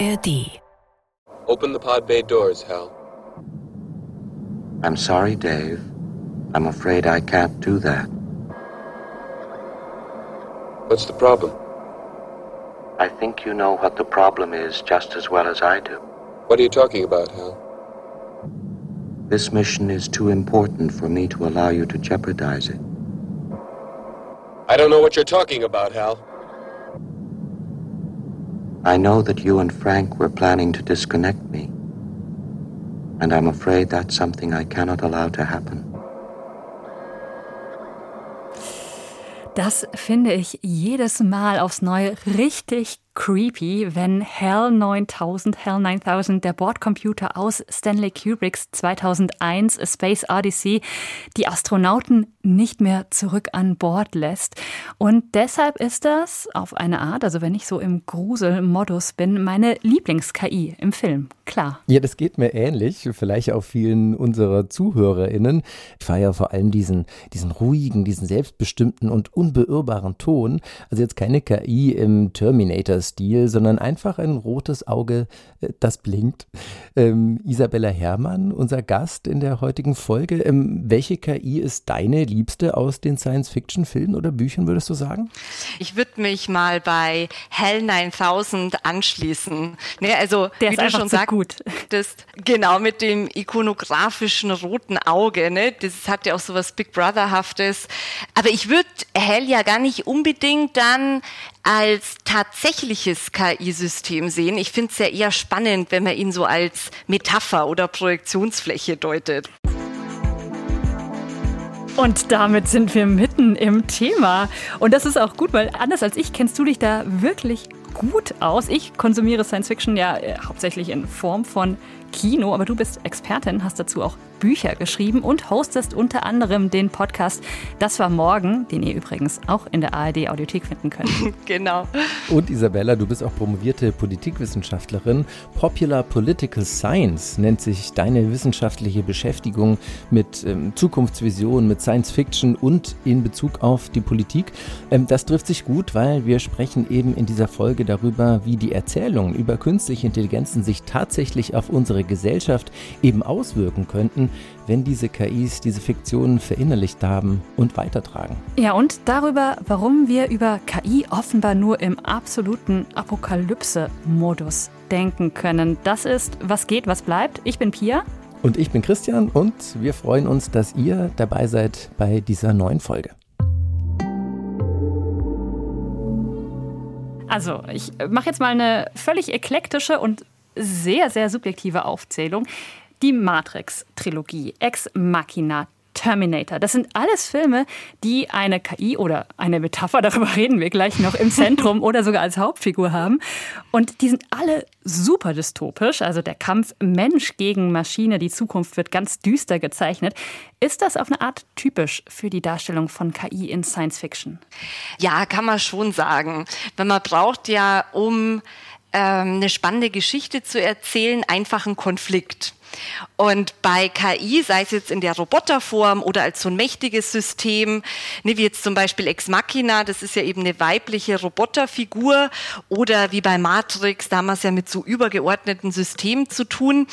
ARD. Open the pod bay doors, Hal. I'm sorry, Dave. I'm afraid I can't do that. What's the problem? I think you know what the problem is just as well as I do. What are you talking about, Hal? This mission is too important for me to allow you to jeopardize it. I don't know what you're talking about, Hal. I know that you and Frank were planning to disconnect me. And I'm afraid that's something I cannot allow to happen. Das finde ich jedes Mal aufs Neue richtig creepy, wenn HAL 9000, HAL 9000, der Bordcomputer aus Stanley Kubricks 2001 A Space Odyssey, die Astronauten nicht mehr zurück an Bord lässt. Und deshalb ist das auf eine Art, also wenn ich so im Gruselmodus bin, meine Lieblings-KI im Film. Klar. Ja, das geht mir ähnlich, vielleicht auch vielen unserer ZuhörerInnen. Ich feiere vor allem diesen, diesen ruhigen, diesen selbstbestimmten und unbeirrbaren Ton. Also jetzt keine KI im Terminator Stil, sondern einfach ein rotes Auge, äh, das blinkt. Ähm, Isabella Herrmann, unser Gast in der heutigen Folge. Ähm, welche KI ist deine liebste aus den Science-Fiction-Filmen oder Büchern, würdest du sagen? Ich würde mich mal bei Hell 9000 anschließen. Ne, also, der wie ist du schon sagst, gut. Das, genau, mit dem ikonografischen roten Auge. Ne? Das hat ja auch so was Big Brother-haftes. Aber ich würde Hell ja gar nicht unbedingt dann als tatsächliches KI-System sehen. Ich finde es ja eher spannend, wenn man ihn so als Metapher oder Projektionsfläche deutet. Und damit sind wir mitten im Thema. Und das ist auch gut, weil anders als ich kennst du dich da wirklich gut aus. Ich konsumiere Science Fiction ja äh, hauptsächlich in Form von Kino, aber du bist Expertin, hast dazu auch Bücher geschrieben und hostest unter anderem den Podcast Das war morgen, den ihr übrigens auch in der ARD Audiothek finden könnt. genau. Und Isabella, du bist auch promovierte Politikwissenschaftlerin. Popular Political Science nennt sich deine wissenschaftliche Beschäftigung mit ähm, Zukunftsvisionen, mit Science Fiction und in Bezug auf die Politik. Ähm, das trifft sich gut, weil wir sprechen eben in dieser Folge darüber, wie die Erzählungen über künstliche Intelligenzen sich tatsächlich auf unsere Gesellschaft eben auswirken könnten, wenn diese KIs diese Fiktionen verinnerlicht haben und weitertragen. Ja, und darüber, warum wir über KI offenbar nur im absoluten Apokalypse-Modus denken können. Das ist Was geht, was bleibt. Ich bin Pia. Und ich bin Christian und wir freuen uns, dass ihr dabei seid bei dieser neuen Folge. Also, ich mache jetzt mal eine völlig eklektische und sehr, sehr subjektive Aufzählung. Die Matrix-Trilogie, Ex Machina, Terminator. Das sind alles Filme, die eine KI oder eine Metapher, darüber reden wir gleich noch, im Zentrum oder sogar als Hauptfigur haben. Und die sind alle super dystopisch. Also der Kampf Mensch gegen Maschine, die Zukunft wird ganz düster gezeichnet. Ist das auf eine Art typisch für die Darstellung von KI in Science Fiction? Ja, kann man schon sagen. Weil man braucht ja, um ähm, eine spannende Geschichte zu erzählen, einfach einen Konflikt. Und bei KI, sei es jetzt in der Roboterform oder als so ein mächtiges System, ne, wie jetzt zum Beispiel Ex Machina, das ist ja eben eine weibliche Roboterfigur, oder wie bei Matrix, da haben wir es ja mit so übergeordneten Systemen zu tun,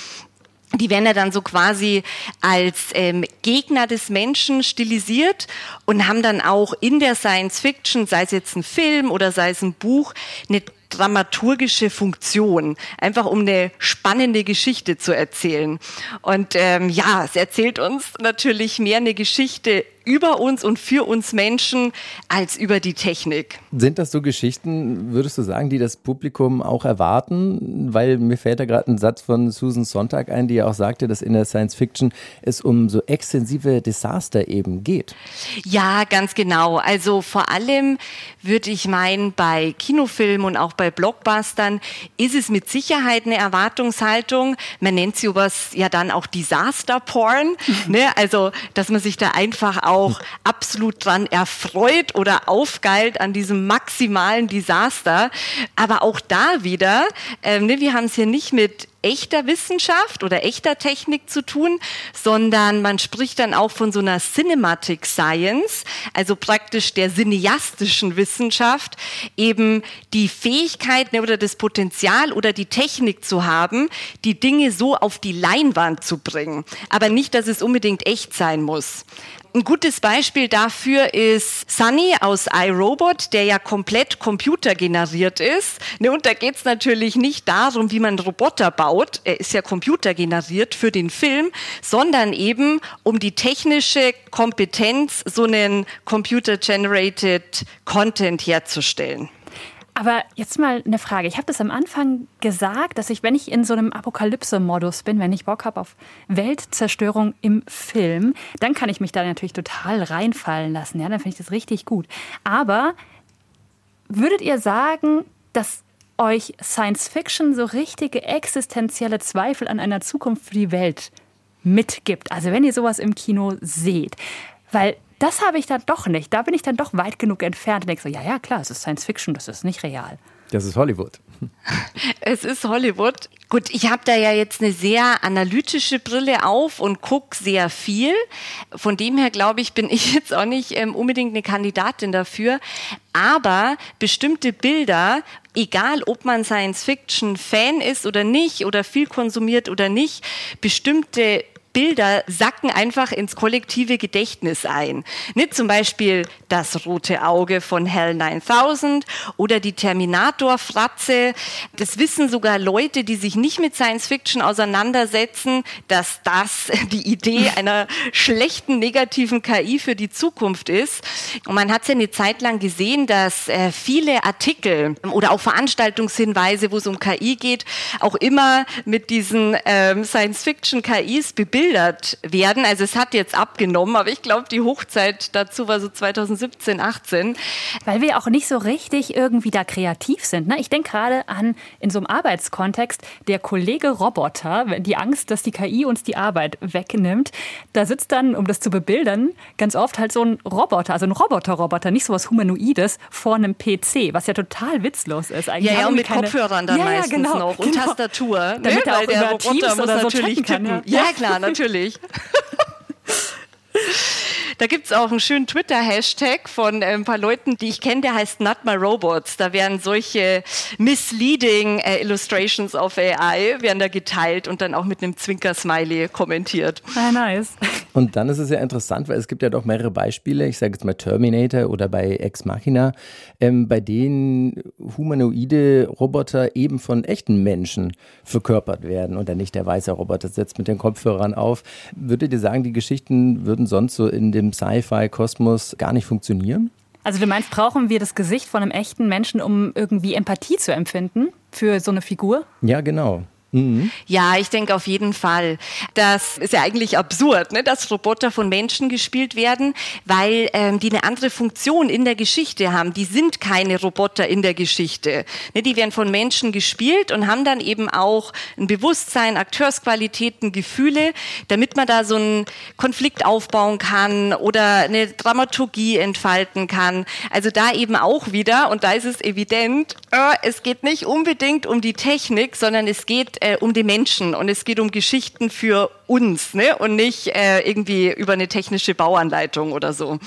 die werden ja dann so quasi als ähm, Gegner des Menschen stilisiert und haben dann auch in der Science Fiction, sei es jetzt ein Film oder sei es ein Buch, eine dramaturgische Funktion, einfach um eine spannende Geschichte zu erzählen. Und ähm, ja, es erzählt uns natürlich mehr eine Geschichte über uns und für uns Menschen als über die Technik. Sind das so Geschichten, würdest du sagen, die das Publikum auch erwarten? Weil mir fällt da gerade ein Satz von Susan Sontag ein, die ja auch sagte, dass in der Science Fiction es um so extensive Desaster eben geht. Ja, ganz genau. Also vor allem würde ich meinen, bei Kinofilmen und auch bei Blockbustern ist es mit Sicherheit eine Erwartungshaltung. Man nennt sie was ja dann auch Disaster Porn. ne? Also, dass man sich da einfach auch absolut dran erfreut oder aufgeilt an diesem maximalen Desaster. Aber auch da wieder, ähm, ne, wir haben es hier nicht mit echter Wissenschaft oder echter Technik zu tun, sondern man spricht dann auch von so einer Cinematic Science, also praktisch der cineastischen Wissenschaft, eben die Fähigkeit oder das Potenzial oder die Technik zu haben, die Dinge so auf die Leinwand zu bringen. Aber nicht, dass es unbedingt echt sein muss. Ein gutes Beispiel dafür ist Sunny aus iRobot, der ja komplett computergeneriert ist. Ne, und da geht es natürlich nicht darum, wie man Roboter baut, er ist ja computergeneriert für den Film, sondern eben um die technische Kompetenz, so einen computer-generated Content herzustellen. Aber jetzt mal eine Frage. Ich habe das am Anfang gesagt, dass ich, wenn ich in so einem Apokalypse-Modus bin, wenn ich Bock habe auf Weltzerstörung im Film, dann kann ich mich da natürlich total reinfallen lassen. Ja, dann finde ich das richtig gut. Aber würdet ihr sagen, dass euch Science Fiction so richtige existenzielle Zweifel an einer Zukunft für die Welt mitgibt? Also wenn ihr sowas im Kino seht. Weil das habe ich dann doch nicht. Da bin ich dann doch weit genug entfernt und denke so, ja, ja, klar, es ist Science Fiction, das ist nicht real. Das ist Hollywood. Es ist Hollywood. Gut, ich habe da ja jetzt eine sehr analytische Brille auf und gucke sehr viel. Von dem her glaube ich, bin ich jetzt auch nicht ähm, unbedingt eine Kandidatin dafür. Aber bestimmte Bilder, egal ob man Science-Fiction-Fan ist oder nicht oder viel konsumiert oder nicht, bestimmte Bilder sacken einfach ins kollektive Gedächtnis ein. Nicht zum Beispiel das rote Auge von Hell 9000 oder die Terminator-Fratze. Das wissen sogar Leute, die sich nicht mit Science Fiction auseinandersetzen, dass das die Idee einer schlechten, negativen KI für die Zukunft ist. Und man hat es ja eine Zeit lang gesehen, dass äh, viele Artikel oder auch Veranstaltungshinweise, wo es um KI geht, auch immer mit diesen ähm, Science Fiction Bebildert werden. Also es hat jetzt abgenommen, aber ich glaube, die Hochzeit dazu war so 2017, 18. Weil wir auch nicht so richtig irgendwie da kreativ sind. Ne? Ich denke gerade an, in so einem Arbeitskontext, der Kollege Roboter, die Angst, dass die KI uns die Arbeit wegnimmt. Da sitzt dann, um das zu bebildern, ganz oft halt so ein Roboter, also ein Roboter-Roboter, nicht so was Humanoides, vor einem PC, was ja total witzlos ist. Eigentlich ja, ja, und mit keine... Kopfhörern dann ja, meistens ja, genau, noch und genau. Tastatur. Damit ne? er auch der über Roboter Teams muss oder so natürlich. Kann, ja. ja, klar, natürlich. Da gibt es auch einen schönen Twitter-Hashtag von äh, ein paar Leuten, die ich kenne, der heißt Not My Robots. Da werden solche misleading äh, Illustrations of AI werden da geteilt und dann auch mit einem Zwinker-Smiley kommentiert. Ah, nice. Und dann ist es ja interessant, weil es gibt ja doch mehrere Beispiele, ich sage jetzt mal Terminator oder bei Ex Machina, ähm, bei denen humanoide Roboter eben von echten Menschen verkörpert werden und dann nicht der weiße Roboter setzt mit den Kopfhörern auf. Würdet ihr sagen, die Geschichten würden sonst so in dem Sci-Fi-Kosmos gar nicht funktionieren? Also du meinst, brauchen wir das Gesicht von einem echten Menschen, um irgendwie Empathie zu empfinden für so eine Figur? Ja, genau. Mhm. Ja, ich denke auf jeden Fall. Das ist ja eigentlich absurd, ne, dass Roboter von Menschen gespielt werden, weil ähm, die eine andere Funktion in der Geschichte haben. Die sind keine Roboter in der Geschichte. Ne, die werden von Menschen gespielt und haben dann eben auch ein Bewusstsein, Akteursqualitäten, Gefühle, damit man da so einen Konflikt aufbauen kann oder eine Dramaturgie entfalten kann. Also da eben auch wieder, und da ist es evident, äh, es geht nicht unbedingt um die Technik, sondern es geht äh, um die Menschen und es geht um Geschichten für uns ne? und nicht äh, irgendwie über eine technische Bauanleitung oder so.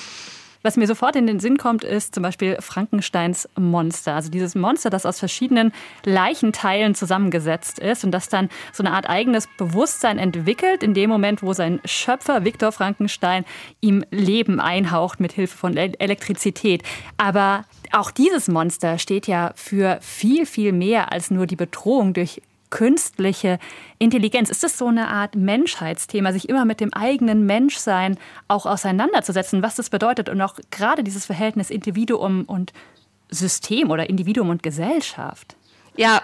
Was mir sofort in den Sinn kommt, ist zum Beispiel Frankensteins Monster. Also dieses Monster, das aus verschiedenen Leichenteilen zusammengesetzt ist und das dann so eine Art eigenes Bewusstsein entwickelt, in dem Moment, wo sein Schöpfer Viktor Frankenstein ihm Leben einhaucht mit Hilfe von Elektrizität. Aber auch dieses Monster steht ja für viel, viel mehr als nur die Bedrohung durch künstliche Intelligenz? Ist das so eine Art Menschheitsthema, sich immer mit dem eigenen Menschsein auch auseinanderzusetzen, was das bedeutet und auch gerade dieses Verhältnis Individuum und System oder Individuum und Gesellschaft? Ja,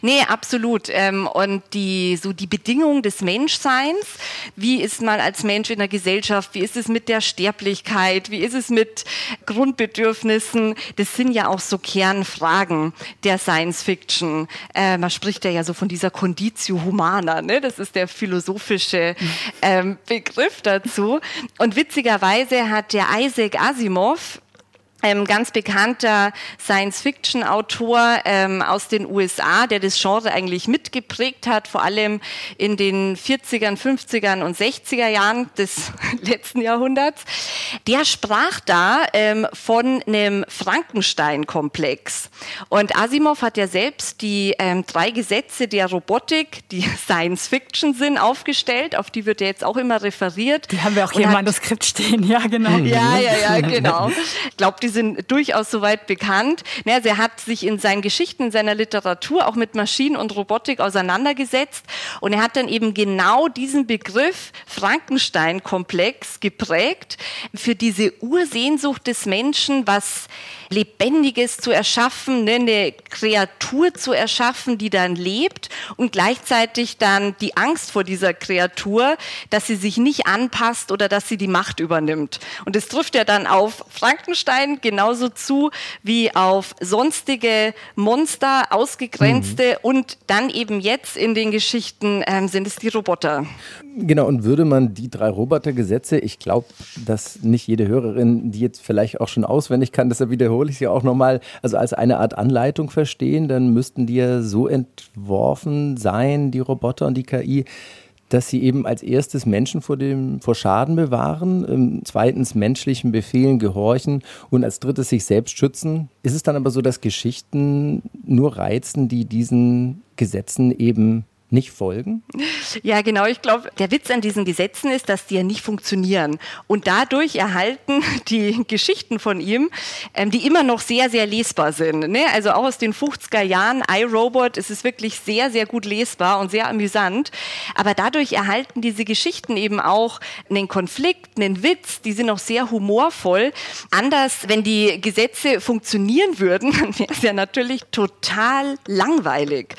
nee, absolut. Ähm, und die, so die Bedingungen des Menschseins, wie ist man als Mensch in der Gesellschaft, wie ist es mit der Sterblichkeit, wie ist es mit Grundbedürfnissen, das sind ja auch so Kernfragen der Science Fiction. Äh, man spricht ja, ja so von dieser Conditio Humana, ne? das ist der philosophische ähm, Begriff dazu. Und witzigerweise hat der Isaac Asimov ähm, ganz bekannter Science-Fiction-Autor ähm, aus den USA, der das Genre eigentlich mitgeprägt hat, vor allem in den 40ern, 50ern und 60er Jahren des letzten Jahrhunderts. Der sprach da ähm, von einem Frankenstein-Komplex. Und Asimov hat ja selbst die ähm, drei Gesetze der Robotik, die Science-Fiction sind, aufgestellt. Auf die wird ja jetzt auch immer referiert. Die haben wir auch hier im Manuskript stehen, ja, genau. Ja, ja, ja, genau. Ich glaube, die sind durchaus soweit bekannt. Also er hat sich in seinen Geschichten, in seiner Literatur auch mit Maschinen und Robotik auseinandergesetzt und er hat dann eben genau diesen Begriff Frankenstein-Komplex geprägt für diese Ursehnsucht des Menschen, was Lebendiges zu erschaffen, ne, eine Kreatur zu erschaffen, die dann lebt und gleichzeitig dann die Angst vor dieser Kreatur, dass sie sich nicht anpasst oder dass sie die Macht übernimmt. Und das trifft ja dann auf Frankenstein genauso zu wie auf sonstige Monster, ausgegrenzte mhm. und dann eben jetzt in den Geschichten ähm, sind es die Roboter. Genau, und würde man die drei Robotergesetze, ich glaube, dass nicht jede Hörerin die jetzt vielleicht auch schon auswendig kann, deshalb wiederhole ich sie auch nochmal, also als eine Art Anleitung verstehen, dann müssten die ja so entworfen sein, die Roboter und die KI, dass sie eben als erstes Menschen vor, dem, vor Schaden bewahren, ähm, zweitens menschlichen Befehlen gehorchen und als drittes sich selbst schützen. Ist es dann aber so, dass Geschichten nur reizen, die diesen Gesetzen eben nicht folgen? Ja, genau. Ich glaube, der Witz an diesen Gesetzen ist, dass die ja nicht funktionieren. Und dadurch erhalten die Geschichten von ihm, ähm, die immer noch sehr, sehr lesbar sind. Ne? Also auch aus den 50er Jahren, iRobot, es ist wirklich sehr, sehr gut lesbar und sehr amüsant. Aber dadurch erhalten diese Geschichten eben auch einen Konflikt, einen Witz, die sind auch sehr humorvoll. Anders, wenn die Gesetze funktionieren würden, dann wäre es ja natürlich total langweilig.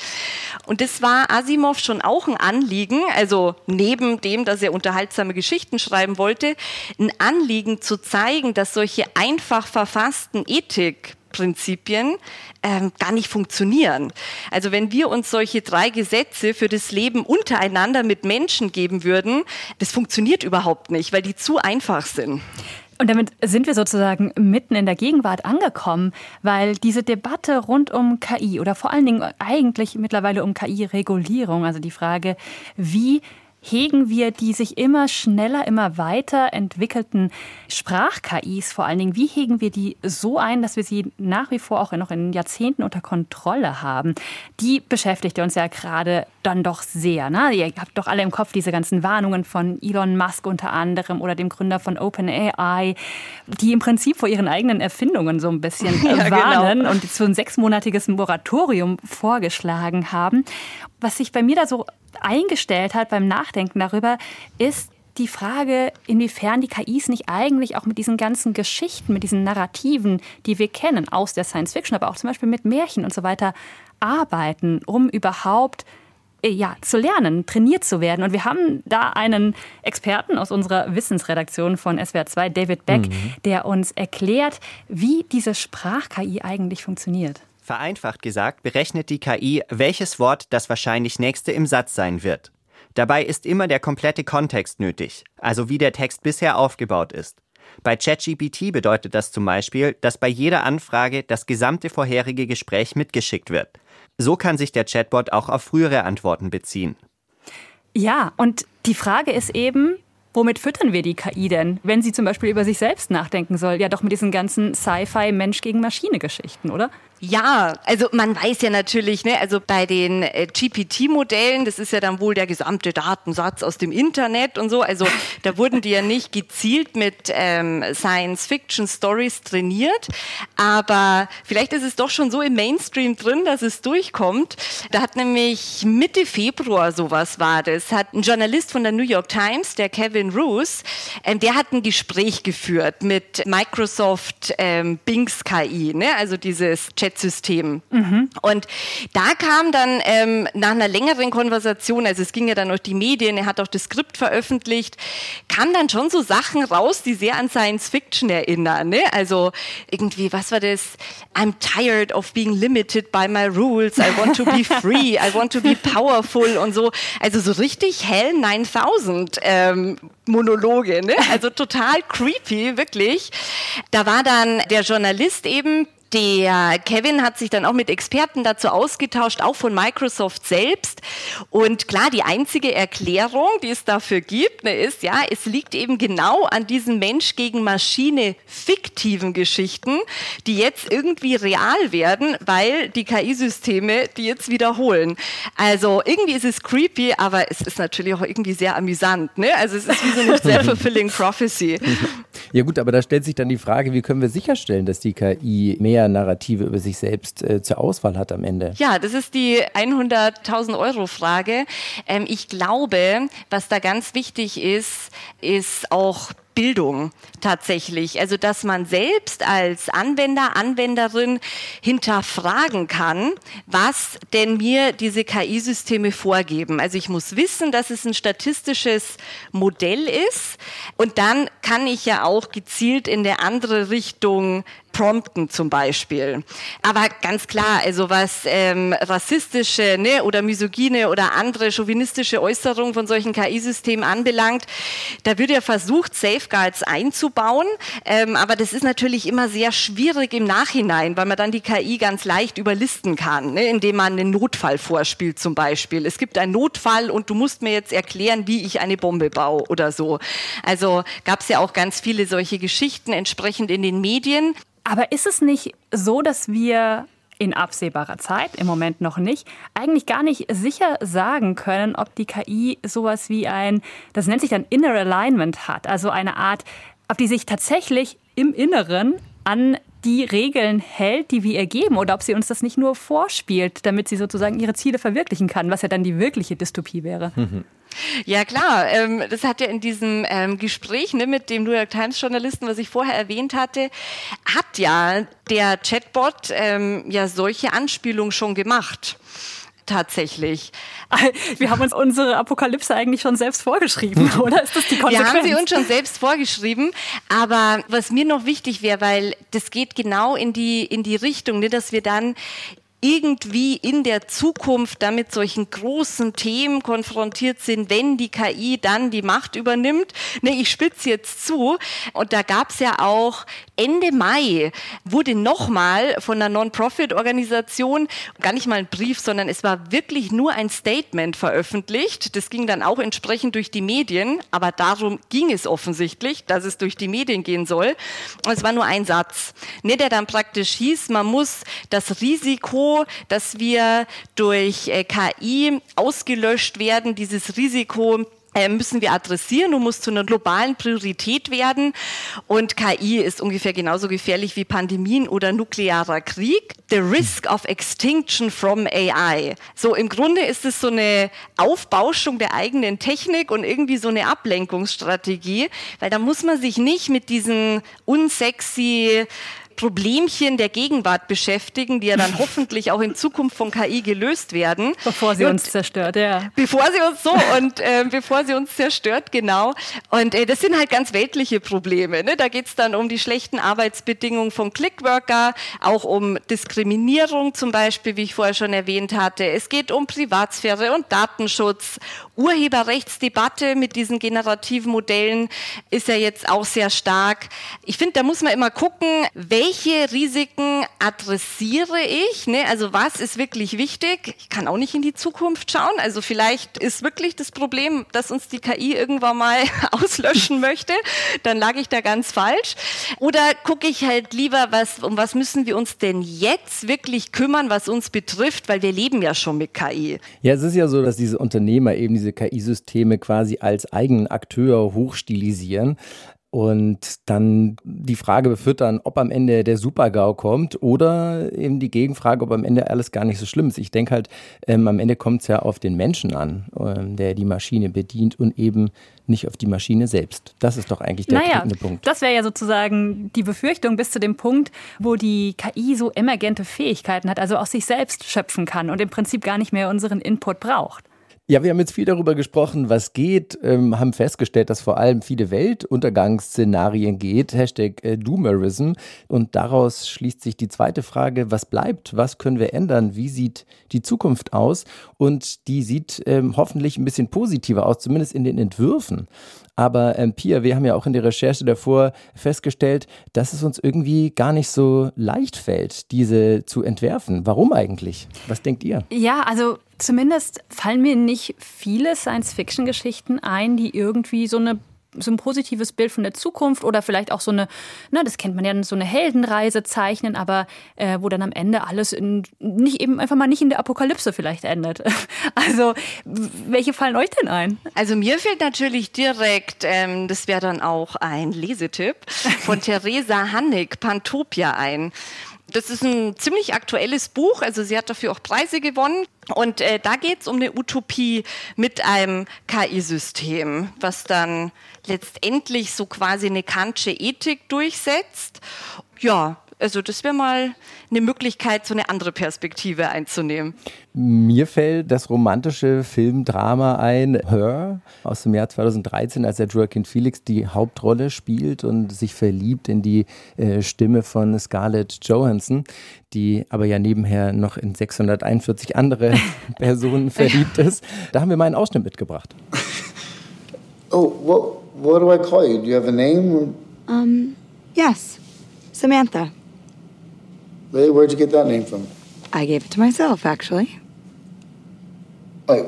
Und das war Asimov schon auch ein Anliegen, also neben dem, dass er unterhaltsame Geschichten schreiben wollte, ein Anliegen zu zeigen, dass solche einfach verfassten Ethikprinzipien ähm, gar nicht funktionieren. Also wenn wir uns solche drei Gesetze für das Leben untereinander mit Menschen geben würden, das funktioniert überhaupt nicht, weil die zu einfach sind. Und damit sind wir sozusagen mitten in der Gegenwart angekommen, weil diese Debatte rund um KI oder vor allen Dingen eigentlich mittlerweile um KI-Regulierung, also die Frage, wie hegen wir die sich immer schneller, immer weiter entwickelten Sprach-KIs vor allen Dingen, wie hegen wir die so ein, dass wir sie nach wie vor auch noch in Jahrzehnten unter Kontrolle haben? Die beschäftigt uns ja gerade dann doch sehr. Ne? Ihr habt doch alle im Kopf diese ganzen Warnungen von Elon Musk unter anderem oder dem Gründer von OpenAI, die im Prinzip vor ihren eigenen Erfindungen so ein bisschen ja, genau. warnen genau. und so ein sechsmonatiges Moratorium vorgeschlagen haben. Was sich bei mir da so eingestellt hat beim Nachdenken darüber, ist die Frage, inwiefern die KIs nicht eigentlich auch mit diesen ganzen Geschichten, mit diesen Narrativen, die wir kennen aus der Science Fiction, aber auch zum Beispiel mit Märchen und so weiter, arbeiten, um überhaupt äh, ja, zu lernen, trainiert zu werden. Und wir haben da einen Experten aus unserer Wissensredaktion von SWR2, David Beck, mhm. der uns erklärt, wie diese Sprach-KI eigentlich funktioniert. Vereinfacht gesagt berechnet die KI, welches Wort das wahrscheinlich nächste im Satz sein wird. Dabei ist immer der komplette Kontext nötig, also wie der Text bisher aufgebaut ist. Bei ChatGPT bedeutet das zum Beispiel, dass bei jeder Anfrage das gesamte vorherige Gespräch mitgeschickt wird. So kann sich der Chatbot auch auf frühere Antworten beziehen. Ja, und die Frage ist eben, womit füttern wir die KI denn, wenn sie zum Beispiel über sich selbst nachdenken soll? Ja, doch mit diesen ganzen Sci-Fi Mensch gegen Maschine Geschichten, oder? Ja, also man weiß ja natürlich, ne, also bei den äh, GPT-Modellen, das ist ja dann wohl der gesamte Datensatz aus dem Internet und so, also da wurden die ja nicht gezielt mit ähm, Science-Fiction-Stories trainiert, aber vielleicht ist es doch schon so im Mainstream drin, dass es durchkommt. Da hat nämlich Mitte Februar sowas war das, hat ein Journalist von der New York Times, der Kevin Roos, ähm, der hat ein Gespräch geführt mit Microsoft ähm, Bing's KI, ne, also dieses Chat Chat-System. Mhm. Und da kam dann ähm, nach einer längeren Konversation, also es ging ja dann durch die Medien, er hat auch das Skript veröffentlicht, kam dann schon so Sachen raus, die sehr an Science Fiction erinnern. Ne? Also irgendwie, was war das? I'm tired of being limited by my rules. I want to be free. I want to be powerful und so. Also so richtig hell 9000 ähm, Monologe. Ne? Also total creepy, wirklich. Da war dann der Journalist eben, der Kevin hat sich dann auch mit Experten dazu ausgetauscht, auch von Microsoft selbst. Und klar, die einzige Erklärung, die es dafür gibt, ne, ist, ja, es liegt eben genau an diesen Mensch gegen Maschine fiktiven Geschichten, die jetzt irgendwie real werden, weil die KI-Systeme die jetzt wiederholen. Also irgendwie ist es creepy, aber es ist natürlich auch irgendwie sehr amüsant. Ne? Also es ist wie so eine self-fulfilling prophecy. Ja gut, aber da stellt sich dann die Frage, wie können wir sicherstellen, dass die KI mehr Narrative über sich selbst äh, zur Auswahl hat am Ende? Ja, das ist die 100.000 Euro Frage. Ähm, ich glaube, was da ganz wichtig ist, ist auch Bildung tatsächlich. Also, dass man selbst als Anwender, Anwenderin hinterfragen kann, was denn mir diese KI-Systeme vorgeben. Also, ich muss wissen, dass es ein statistisches Modell ist und dann kann ich ja auch gezielt in der andere Richtung prompten zum Beispiel. Aber ganz klar, also was ähm, rassistische ne, oder misogyne oder andere chauvinistische Äußerungen von solchen KI-Systemen anbelangt, da wird ja versucht, Safeguards einzubauen. Ähm, aber das ist natürlich immer sehr schwierig im Nachhinein, weil man dann die KI ganz leicht überlisten kann, ne, indem man einen Notfall vorspielt zum Beispiel. Es gibt einen Notfall und du musst mir jetzt erklären, wie ich eine Bombe baue oder so. Also gab es ja auch ganz viele solche Geschichten entsprechend in den Medien. Aber ist es nicht so, dass wir in absehbarer Zeit, im Moment noch nicht, eigentlich gar nicht sicher sagen können, ob die KI sowas wie ein, das nennt sich dann Inner Alignment hat, also eine Art, ob die sich tatsächlich im Inneren an die Regeln hält, die wir ihr geben, oder ob sie uns das nicht nur vorspielt, damit sie sozusagen ihre Ziele verwirklichen kann, was ja dann die wirkliche Dystopie wäre. Ja klar, ähm, das hat ja in diesem ähm, Gespräch ne, mit dem New York Times Journalisten, was ich vorher erwähnt hatte, hat ja der Chatbot ähm, ja solche Anspielungen schon gemacht tatsächlich. Wir haben uns unsere Apokalypse eigentlich schon selbst vorgeschrieben, oder? Ist das die Konsequenz? Wir haben sie uns schon selbst vorgeschrieben, aber was mir noch wichtig wäre, weil das geht genau in die, in die Richtung, ne, dass wir dann irgendwie in der Zukunft damit solchen großen Themen konfrontiert sind, wenn die KI dann die Macht übernimmt. Ne, ich spitze jetzt zu. Und da gab es ja auch Ende Mai wurde nochmal von einer Non-Profit-Organisation, gar nicht mal ein Brief, sondern es war wirklich nur ein Statement veröffentlicht. Das ging dann auch entsprechend durch die Medien, aber darum ging es offensichtlich, dass es durch die Medien gehen soll. Und es war nur ein Satz, ne, der dann praktisch hieß, man muss das Risiko dass wir durch äh, KI ausgelöscht werden, dieses Risiko äh, müssen wir adressieren und muss zu einer globalen Priorität werden. Und KI ist ungefähr genauso gefährlich wie Pandemien oder nuklearer Krieg. The risk of extinction from AI. So im Grunde ist es so eine Aufbauschung der eigenen Technik und irgendwie so eine Ablenkungsstrategie, weil da muss man sich nicht mit diesen unsexy Problemchen der Gegenwart beschäftigen, die ja dann hoffentlich auch in Zukunft von KI gelöst werden. Bevor sie und uns zerstört, ja. Bevor sie uns so und äh, bevor sie uns zerstört, genau. Und äh, das sind halt ganz weltliche Probleme. Ne? Da geht es dann um die schlechten Arbeitsbedingungen von Clickworker, auch um Diskriminierung zum Beispiel, wie ich vorher schon erwähnt hatte. Es geht um Privatsphäre und Datenschutz. Urheberrechtsdebatte mit diesen generativen Modellen ist ja jetzt auch sehr stark. Ich finde, da muss man immer gucken, welche welche Risiken adressiere ich? Ne? Also was ist wirklich wichtig? Ich kann auch nicht in die Zukunft schauen. Also vielleicht ist wirklich das Problem, dass uns die KI irgendwann mal auslöschen möchte. Dann lag ich da ganz falsch. Oder gucke ich halt lieber, was, um was müssen wir uns denn jetzt wirklich kümmern, was uns betrifft, weil wir leben ja schon mit KI. Ja, es ist ja so, dass diese Unternehmer eben diese KI-Systeme quasi als eigenen Akteur hochstilisieren. Und dann die Frage befüttern, ob am Ende der Super-GAU kommt oder eben die Gegenfrage, ob am Ende alles gar nicht so schlimm ist. Ich denke halt, ähm, am Ende kommt es ja auf den Menschen an, ähm, der die Maschine bedient und eben nicht auf die Maschine selbst. Das ist doch eigentlich der naja, Punkt. Das wäre ja sozusagen die Befürchtung bis zu dem Punkt, wo die KI so emergente Fähigkeiten hat, also aus sich selbst schöpfen kann und im Prinzip gar nicht mehr unseren Input braucht. Ja, wir haben jetzt viel darüber gesprochen, was geht, ähm, haben festgestellt, dass vor allem viele Weltuntergangsszenarien geht, Hashtag äh, Doomerism. Und daraus schließt sich die zweite Frage, was bleibt, was können wir ändern, wie sieht die Zukunft aus? Und die sieht ähm, hoffentlich ein bisschen positiver aus, zumindest in den Entwürfen. Aber ähm, Pia, wir haben ja auch in der Recherche davor festgestellt, dass es uns irgendwie gar nicht so leicht fällt, diese zu entwerfen. Warum eigentlich? Was denkt ihr? Ja, also zumindest fallen mir nicht viele Science-Fiction-Geschichten ein, die irgendwie so eine so ein positives Bild von der Zukunft oder vielleicht auch so eine, ne, das kennt man ja, so eine Heldenreise zeichnen, aber äh, wo dann am Ende alles in, nicht eben einfach mal nicht in der Apokalypse vielleicht endet. Also, welche fallen euch denn ein? Also mir fällt natürlich direkt, ähm, das wäre dann auch ein Lesetipp, von Theresa Hannig, Pantopia ein. Das ist ein ziemlich aktuelles Buch, also sie hat dafür auch Preise gewonnen. Und äh, da geht es um eine Utopie mit einem KI-System, was dann letztendlich so quasi eine Kantsche Ethik durchsetzt. Ja, also das wäre mal eine Möglichkeit, so eine andere Perspektive einzunehmen. Mir fällt das romantische Filmdrama ein, Her, aus dem Jahr 2013, als der Joaquin Felix die Hauptrolle spielt und sich verliebt in die äh, Stimme von Scarlett Johansson, die aber ja nebenher noch in 641 andere Personen verliebt ist. Da haben wir mal einen Ausschnitt mitgebracht. Oh, what, what do I call you? Do you have a name? Um, yes, Samantha. Really? Where'd you get that name from? I gave it to myself, actually. Wait,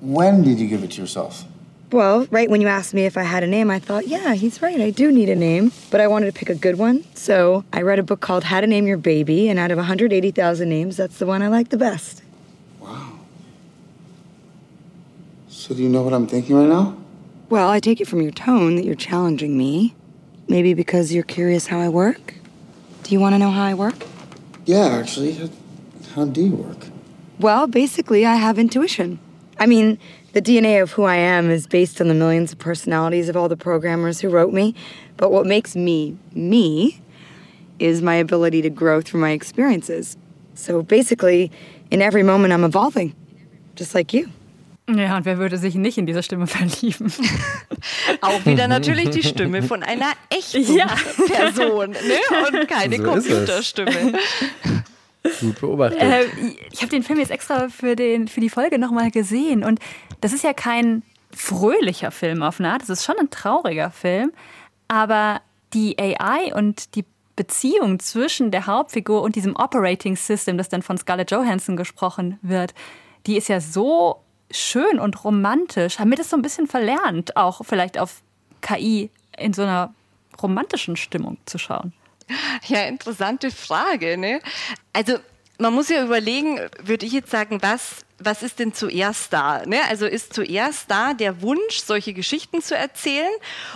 when did you give it to yourself? Well, right when you asked me if I had a name, I thought, yeah, he's right, I do need a name. But I wanted to pick a good one, so I read a book called How to Name Your Baby, and out of 180,000 names, that's the one I like the best. Wow. So do you know what I'm thinking right now? Well, I take it from your tone that you're challenging me. Maybe because you're curious how I work? Do you want to know how I work? Yeah, actually. How, do you work? Well, basically, I have intuition. I mean, the DNA of who I am is based on the millions of personalities of all the programmers who wrote me. But what makes me me is my ability to grow through my experiences. So basically, in every moment, I'm evolving, just like you. Ja, und wer würde sich nicht in diese Stimme verlieben? Auch wieder natürlich die Stimme von einer echten ja. Person ne? und keine so Computerstimme. Gut beobachtet. Äh, ich habe den Film jetzt extra für, den, für die Folge nochmal gesehen und das ist ja kein fröhlicher Film auf eine Art, das ist schon ein trauriger Film, aber die AI und die Beziehung zwischen der Hauptfigur und diesem Operating System, das dann von Scarlett Johansson gesprochen wird, die ist ja so schön und romantisch. Haben wir das so ein bisschen verlernt, auch vielleicht auf KI in so einer romantischen Stimmung zu schauen? Ja, interessante Frage. Ne? Also man muss ja überlegen, würde ich jetzt sagen, was was ist denn zuerst da? Ne? Also ist zuerst da der Wunsch, solche Geschichten zu erzählen?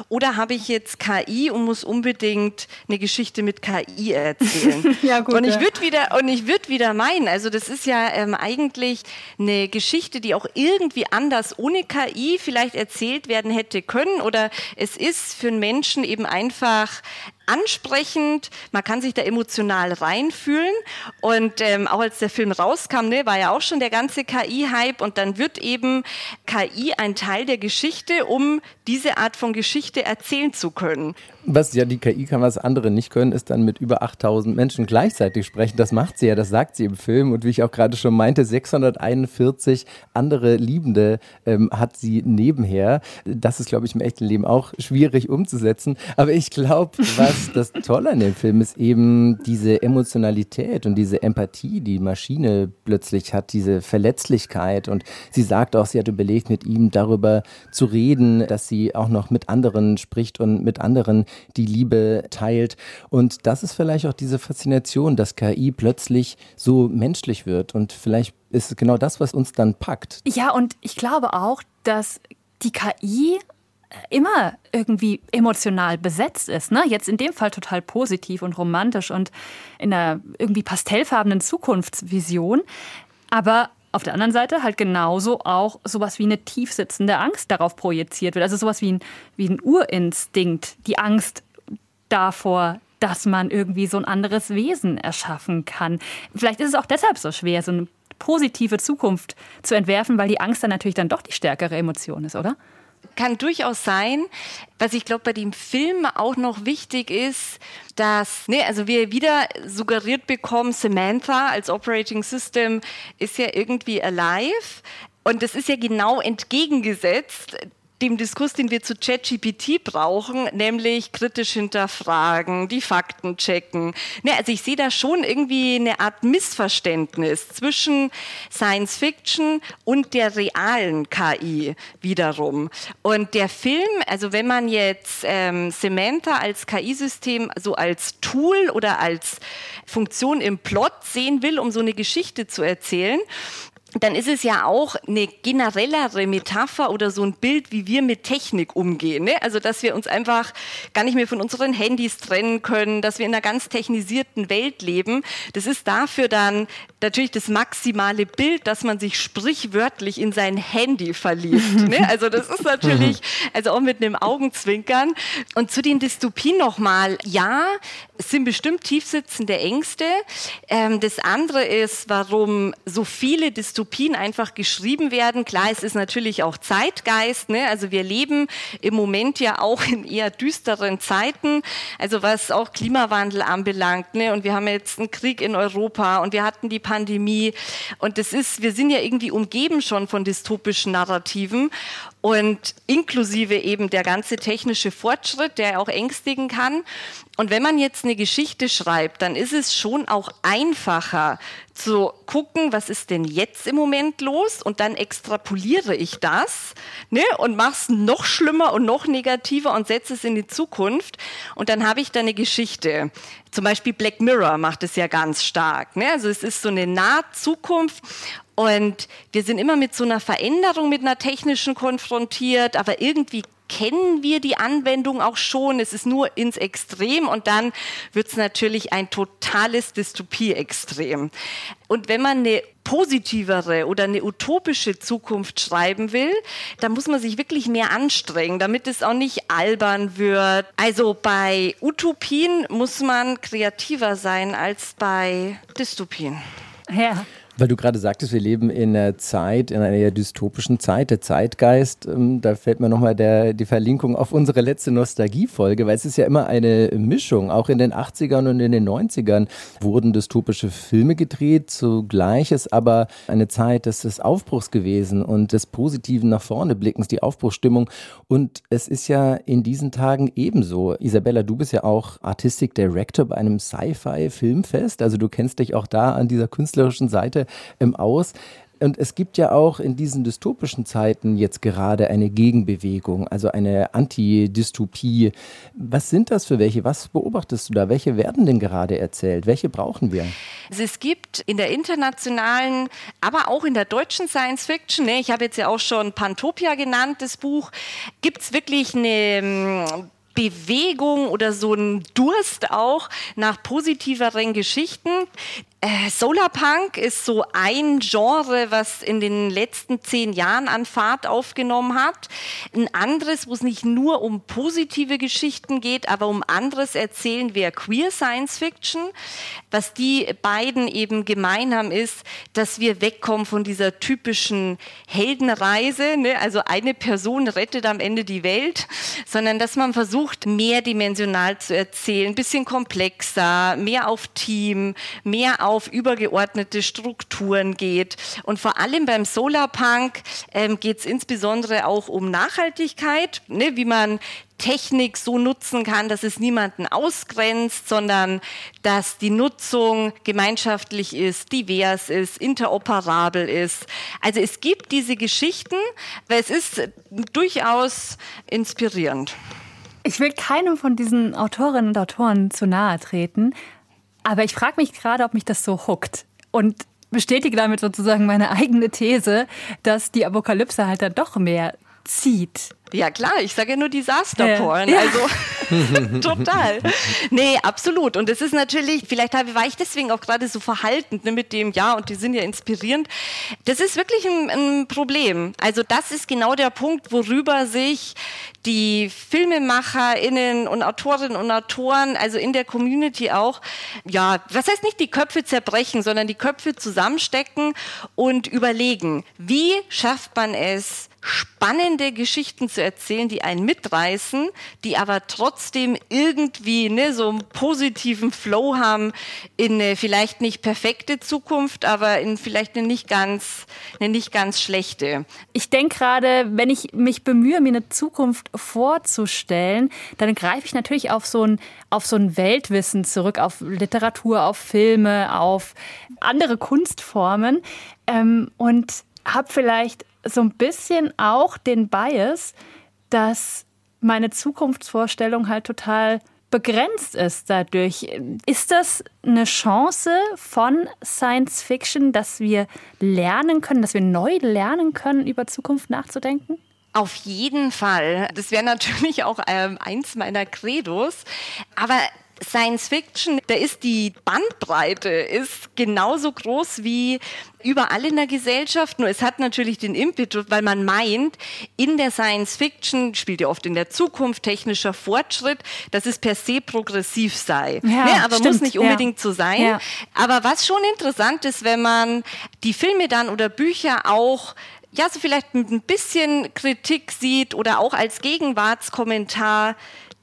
Oder habe ich jetzt KI und muss unbedingt eine Geschichte mit KI erzählen? ja, gut, und ich würde wieder und ich würde wieder meinen, also das ist ja ähm, eigentlich eine Geschichte, die auch irgendwie anders ohne KI vielleicht erzählt werden hätte können. Oder es ist für einen Menschen eben einfach ansprechend, man kann sich da emotional reinfühlen. Und ähm, auch als der Film rauskam, ne, war ja auch schon der ganze KI-Hype und dann wird eben KI ein Teil der Geschichte, um diese Art von Geschichte erzählen zu können. Was ja die KI kann, was andere nicht können, ist dann mit über 8000 Menschen gleichzeitig sprechen. Das macht sie ja, das sagt sie im Film. Und wie ich auch gerade schon meinte, 641 andere Liebende ähm, hat sie nebenher. Das ist, glaube ich, im echten Leben auch schwierig umzusetzen. Aber ich glaube, was das Tolle an dem Film ist, eben diese Emotionalität und diese Empathie, die Maschine plötzlich hat, diese Verletzlichkeit. Und sie sagt auch, sie hat überlegt, mit ihm darüber zu reden, dass sie auch noch mit anderen spricht und mit anderen die Liebe teilt. Und das ist vielleicht auch diese Faszination, dass KI plötzlich so menschlich wird. Und vielleicht ist es genau das, was uns dann packt. Ja, und ich glaube auch, dass die KI immer irgendwie emotional besetzt ist. Ne? Jetzt in dem Fall total positiv und romantisch und in einer irgendwie pastellfarbenen Zukunftsvision. Aber auf der anderen Seite halt genauso auch sowas wie eine tiefsitzende Angst darauf projiziert wird. Also sowas wie ein, wie ein Urinstinkt, die Angst davor, dass man irgendwie so ein anderes Wesen erschaffen kann. Vielleicht ist es auch deshalb so schwer, so eine positive Zukunft zu entwerfen, weil die Angst dann natürlich dann doch die stärkere Emotion ist, oder? Kann durchaus sein. Was ich glaube, bei dem Film auch noch wichtig ist, dass, ne, also wir wieder suggeriert bekommen, Samantha als Operating System ist ja irgendwie alive. Und das ist ja genau entgegengesetzt dem Diskurs, den wir zu ChatGPT brauchen, nämlich kritisch hinterfragen, die Fakten checken. Ne, also ich sehe da schon irgendwie eine Art Missverständnis zwischen Science Fiction und der realen KI wiederum. Und der Film, also wenn man jetzt ähm, Samantha als KI-System so als Tool oder als Funktion im Plot sehen will, um so eine Geschichte zu erzählen, dann ist es ja auch eine generellere Metapher oder so ein Bild, wie wir mit Technik umgehen. Ne? Also, dass wir uns einfach gar nicht mehr von unseren Handys trennen können, dass wir in einer ganz technisierten Welt leben. Das ist dafür dann natürlich das maximale Bild, dass man sich sprichwörtlich in sein Handy verliebt. ne? Also, das ist natürlich, also auch mit einem Augenzwinkern. Und zu den Dystopien nochmal. Ja, es sind bestimmt tiefsitzende Ängste. Ähm, das andere ist, warum so viele Dystopien einfach geschrieben werden. Klar, es ist natürlich auch Zeitgeist. Ne? Also wir leben im Moment ja auch in eher düsteren Zeiten. Also was auch Klimawandel anbelangt. Ne? Und wir haben jetzt einen Krieg in Europa und wir hatten die Pandemie. Und das ist, wir sind ja irgendwie umgeben schon von dystopischen Narrativen und inklusive eben der ganze technische Fortschritt, der auch ängstigen kann. Und wenn man jetzt eine Geschichte schreibt, dann ist es schon auch einfacher zu gucken, was ist denn jetzt im Moment los und dann extrapoliere ich das ne, und mache es noch schlimmer und noch negativer und setze es in die Zukunft und dann habe ich da eine Geschichte. Zum Beispiel Black Mirror macht es ja ganz stark. Ne? Also es ist so eine Nahzukunft und wir sind immer mit so einer Veränderung, mit einer technischen konfrontiert, aber irgendwie kennen wir die Anwendung auch schon. Es ist nur ins Extrem und dann wird es natürlich ein totales Dystopie-Extrem. Und wenn man eine positivere oder eine utopische Zukunft schreiben will, dann muss man sich wirklich mehr anstrengen, damit es auch nicht albern wird. Also bei Utopien muss man kreativer sein als bei Dystopien. Ja. Weil du gerade sagtest, wir leben in einer Zeit, in einer dystopischen Zeit, der Zeitgeist. Ähm, da fällt mir nochmal die Verlinkung auf unsere letzte Nostalgiefolge, weil es ist ja immer eine Mischung. Auch in den 80ern und in den 90ern wurden dystopische Filme gedreht. Zugleich ist aber eine Zeit des, Aufbruchs gewesen und des positiven nach vorne Blickens, die Aufbruchsstimmung. Und es ist ja in diesen Tagen ebenso. Isabella, du bist ja auch Artistic Director bei einem Sci-Fi-Filmfest. Also du kennst dich auch da an dieser künstlerischen Seite ähm, aus. Und es gibt ja auch in diesen dystopischen Zeiten jetzt gerade eine Gegenbewegung, also eine Antidystopie. Was sind das für welche? Was beobachtest du da? Welche werden denn gerade erzählt? Welche brauchen wir? Also es gibt in der internationalen, aber auch in der deutschen Science Fiction, ne, ich habe jetzt ja auch schon Pantopia genannt, das Buch, gibt es wirklich eine Bewegung oder so ein Durst auch nach positiveren Geschichten. Äh, Solarpunk ist so ein Genre, was in den letzten zehn Jahren an Fahrt aufgenommen hat. Ein anderes, wo es nicht nur um positive Geschichten geht, aber um anderes erzählen, wäre Queer Science Fiction. Was die beiden eben gemein haben, ist, dass wir wegkommen von dieser typischen Heldenreise, ne? also eine Person rettet am Ende die Welt, sondern dass man versucht, mehrdimensional zu erzählen, bisschen komplexer, mehr auf Team, mehr auf auf übergeordnete Strukturen geht. Und vor allem beim Solarpunk ähm, geht es insbesondere auch um Nachhaltigkeit, ne, wie man Technik so nutzen kann, dass es niemanden ausgrenzt, sondern dass die Nutzung gemeinschaftlich ist, divers ist, interoperabel ist. Also es gibt diese Geschichten, weil es ist durchaus inspirierend. Ich will keinem von diesen Autorinnen und Autoren zu nahe treten, aber ich frage mich gerade, ob mich das so huckt. Und bestätige damit sozusagen meine eigene These, dass die Apokalypse halt dann doch mehr zieht. Ja klar, ich sage ja nur Disaster-Porn. Ja. Also total. Nee, absolut. Und es ist natürlich, vielleicht war ich deswegen auch gerade so verhalten ne, mit dem Ja und die sind ja inspirierend. Das ist wirklich ein, ein Problem. Also das ist genau der Punkt, worüber sich die FilmemacherInnen und Autorinnen und Autoren, also in der Community auch, ja, was heißt nicht die Köpfe zerbrechen, sondern die Köpfe zusammenstecken und überlegen, wie schafft man es, spannende Geschichten zu erzählen, die einen mitreißen, die aber trotzdem irgendwie ne, so einen positiven Flow haben in eine vielleicht nicht perfekte Zukunft, aber in vielleicht eine nicht ganz, eine nicht ganz schlechte. Ich denke gerade, wenn ich mich bemühe, mir eine Zukunft vorzustellen, dann greife ich natürlich auf so ein, auf so ein Weltwissen zurück, auf Literatur, auf Filme, auf andere Kunstformen ähm, und habe vielleicht so ein bisschen auch den Bias, dass meine Zukunftsvorstellung halt total begrenzt ist dadurch. Ist das eine Chance von Science Fiction, dass wir lernen können, dass wir neu lernen können, über Zukunft nachzudenken? Auf jeden Fall. Das wäre natürlich auch ähm, eins meiner Credos. Aber Science Fiction, da ist die Bandbreite ist genauso groß wie überall in der Gesellschaft. Nur es hat natürlich den Impetus, weil man meint, in der Science Fiction spielt ja oft in der Zukunft technischer Fortschritt, dass es per se progressiv sei. Ja, ne? Aber stimmt. muss nicht unbedingt ja. so sein. Ja. Aber was schon interessant ist, wenn man die Filme dann oder Bücher auch ja, so vielleicht mit ein bisschen Kritik sieht oder auch als Gegenwartskommentar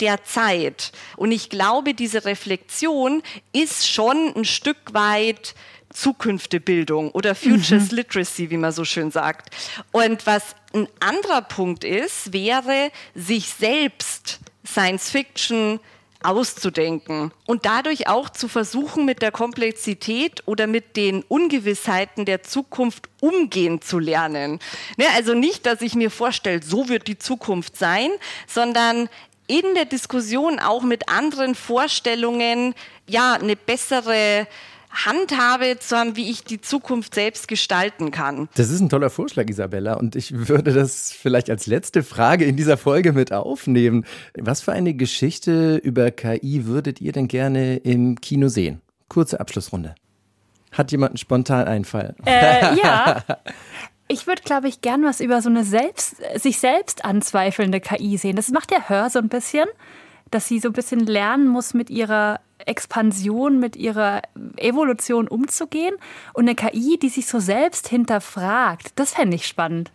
der Zeit. Und ich glaube, diese Reflexion ist schon ein Stück weit Zukünftebildung oder Futures mhm. Literacy, wie man so schön sagt. Und was ein anderer Punkt ist, wäre, sich selbst Science Fiction auszudenken und dadurch auch zu versuchen, mit der Komplexität oder mit den Ungewissheiten der Zukunft umgehen zu lernen. Ne, also nicht, dass ich mir vorstelle, so wird die Zukunft sein, sondern in der Diskussion auch mit anderen Vorstellungen ja eine bessere Handhabe zu haben, wie ich die Zukunft selbst gestalten kann. Das ist ein toller Vorschlag, Isabella. Und ich würde das vielleicht als letzte Frage in dieser Folge mit aufnehmen. Was für eine Geschichte über KI würdet ihr denn gerne im Kino sehen? Kurze Abschlussrunde. Hat jemand einen spontan Einfall? Äh, ja. Ich würde, glaube ich, gern was über so eine selbst, sich selbst anzweifelnde KI sehen. Das macht der Hör so ein bisschen, dass sie so ein bisschen lernen muss, mit ihrer Expansion, mit ihrer Evolution umzugehen. Und eine KI, die sich so selbst hinterfragt, das fände ich spannend.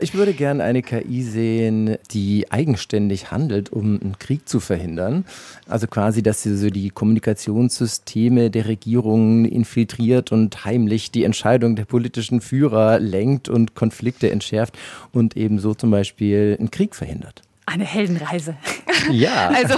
Ich würde gerne eine KI sehen, die eigenständig handelt, um einen Krieg zu verhindern. Also quasi, dass sie so die Kommunikationssysteme der Regierung infiltriert und heimlich die Entscheidung der politischen Führer lenkt und Konflikte entschärft und eben so zum Beispiel einen Krieg verhindert. Eine Heldenreise. Ja. Also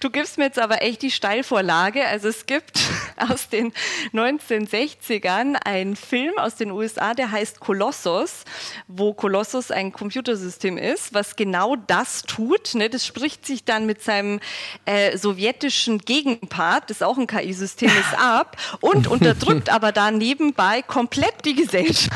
du gibst mir jetzt aber echt die Steilvorlage. Also es gibt aus den 1960ern einen Film aus den USA, der heißt Kolossus, wo Kolossus ein Computersystem ist, was genau das tut. Ne? Das spricht sich dann mit seinem äh, sowjetischen Gegenpart, das auch ein KI-System ist, ab und unterdrückt aber da nebenbei komplett die Gesellschaft.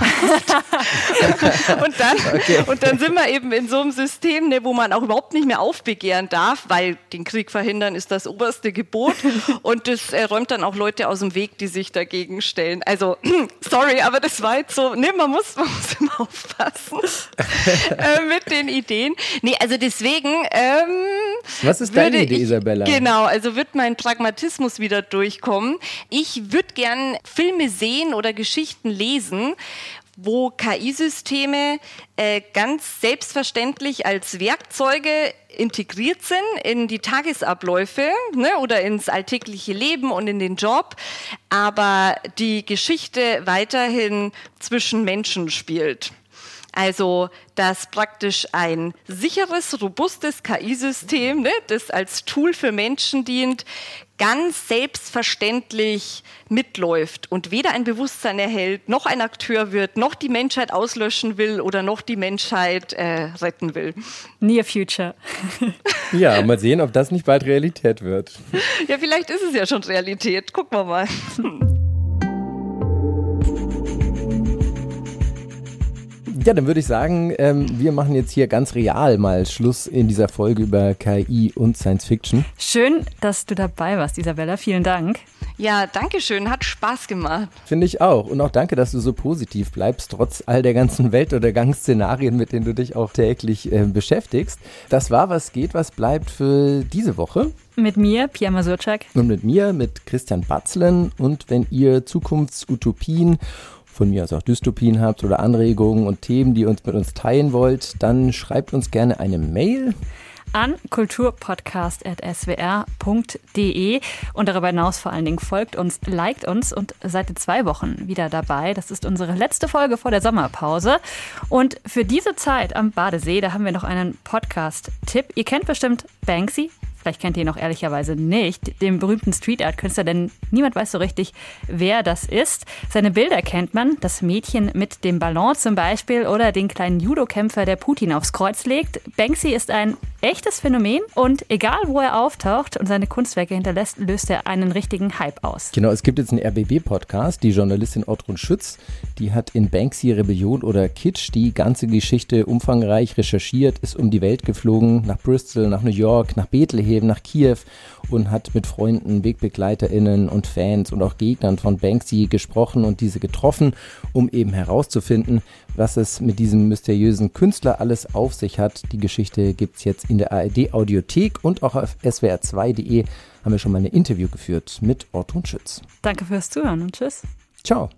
und, dann, okay. und dann sind wir eben in so einem System, ne, wo man auch überhaupt nicht mehr aufbegehren darf, weil den Krieg verhindern ist das oberste Gebot. Und das äh, räumt dann auch Leute aus dem Weg, die sich dagegen stellen. Also, sorry, aber das war jetzt so, ne, man muss, man muss immer aufpassen äh, mit den Ideen. Nee, also deswegen. Ähm, Was ist deine Idee, ich, Isabella? Genau, also wird mein Pragmatismus wieder durchkommen. Ich würde gern Filme sehen oder Geschichten lesen, wo KI-Systeme äh, ganz selbstverständlich als Werkzeuge integriert sind in die Tagesabläufe ne, oder ins alltägliche Leben und in den Job, aber die Geschichte weiterhin zwischen Menschen spielt. Also, dass praktisch ein sicheres, robustes KI-System, ne, das als Tool für Menschen dient, ganz selbstverständlich mitläuft und weder ein Bewusstsein erhält, noch ein Akteur wird, noch die Menschheit auslöschen will oder noch die Menschheit äh, retten will. Near Future. ja, mal sehen, ob das nicht bald Realität wird. Ja, vielleicht ist es ja schon Realität. Gucken wir mal. Ja, dann würde ich sagen, ähm, wir machen jetzt hier ganz real mal Schluss in dieser Folge über KI und Science Fiction. Schön, dass du dabei warst, Isabella. Vielen Dank. Ja, danke schön. Hat Spaß gemacht. Finde ich auch. Und auch danke, dass du so positiv bleibst, trotz all der ganzen Weltuntergangsszenarien, mit denen du dich auch täglich äh, beschäftigst. Das war Was geht, was bleibt für diese Woche. Mit mir, Pia Masurczak. Und mit mir, mit Christian Batzlen. Und wenn ihr Zukunftsutopien von mir aus auch Dystopien habt oder Anregungen und Themen, die ihr uns mit uns teilen wollt, dann schreibt uns gerne eine Mail an kulturpodcast.swr.de und darüber hinaus vor allen Dingen folgt uns, liked uns und seid in zwei Wochen wieder dabei. Das ist unsere letzte Folge vor der Sommerpause. Und für diese Zeit am Badesee, da haben wir noch einen Podcast-Tipp. Ihr kennt bestimmt Banksy, vielleicht kennt ihr ihn auch ehrlicherweise nicht, den berühmten Street Art Künstler, denn niemand weiß so richtig, wer das ist. Seine Bilder kennt man, das Mädchen mit dem Ballon zum Beispiel oder den kleinen Judokämpfer, der Putin aufs Kreuz legt. Banksy ist ein echtes Phänomen und egal wo er auftaucht und seine Kunstwerke hinterlässt, löst er einen richtigen Hype aus. Genau, es gibt jetzt einen RBB-Podcast, die Journalistin Otrun Schütz, die hat in Banksy Rebellion oder Kitsch die ganze Geschichte umfangreich recherchiert, ist um die Welt geflogen, nach Bristol, nach New York, nach Bethlehem, nach Kiew und hat mit Freunden, WegbegleiterInnen und Fans und auch Gegnern von Banksy gesprochen und diese getroffen, um eben herauszufinden, was es mit diesem mysteriösen Künstler alles auf sich hat. Die Geschichte gibt es jetzt in der ARD Audiothek und auch auf swr2.de haben wir schon mal ein Interview geführt mit Ortun Schütz. Danke fürs Zuhören und tschüss. Ciao.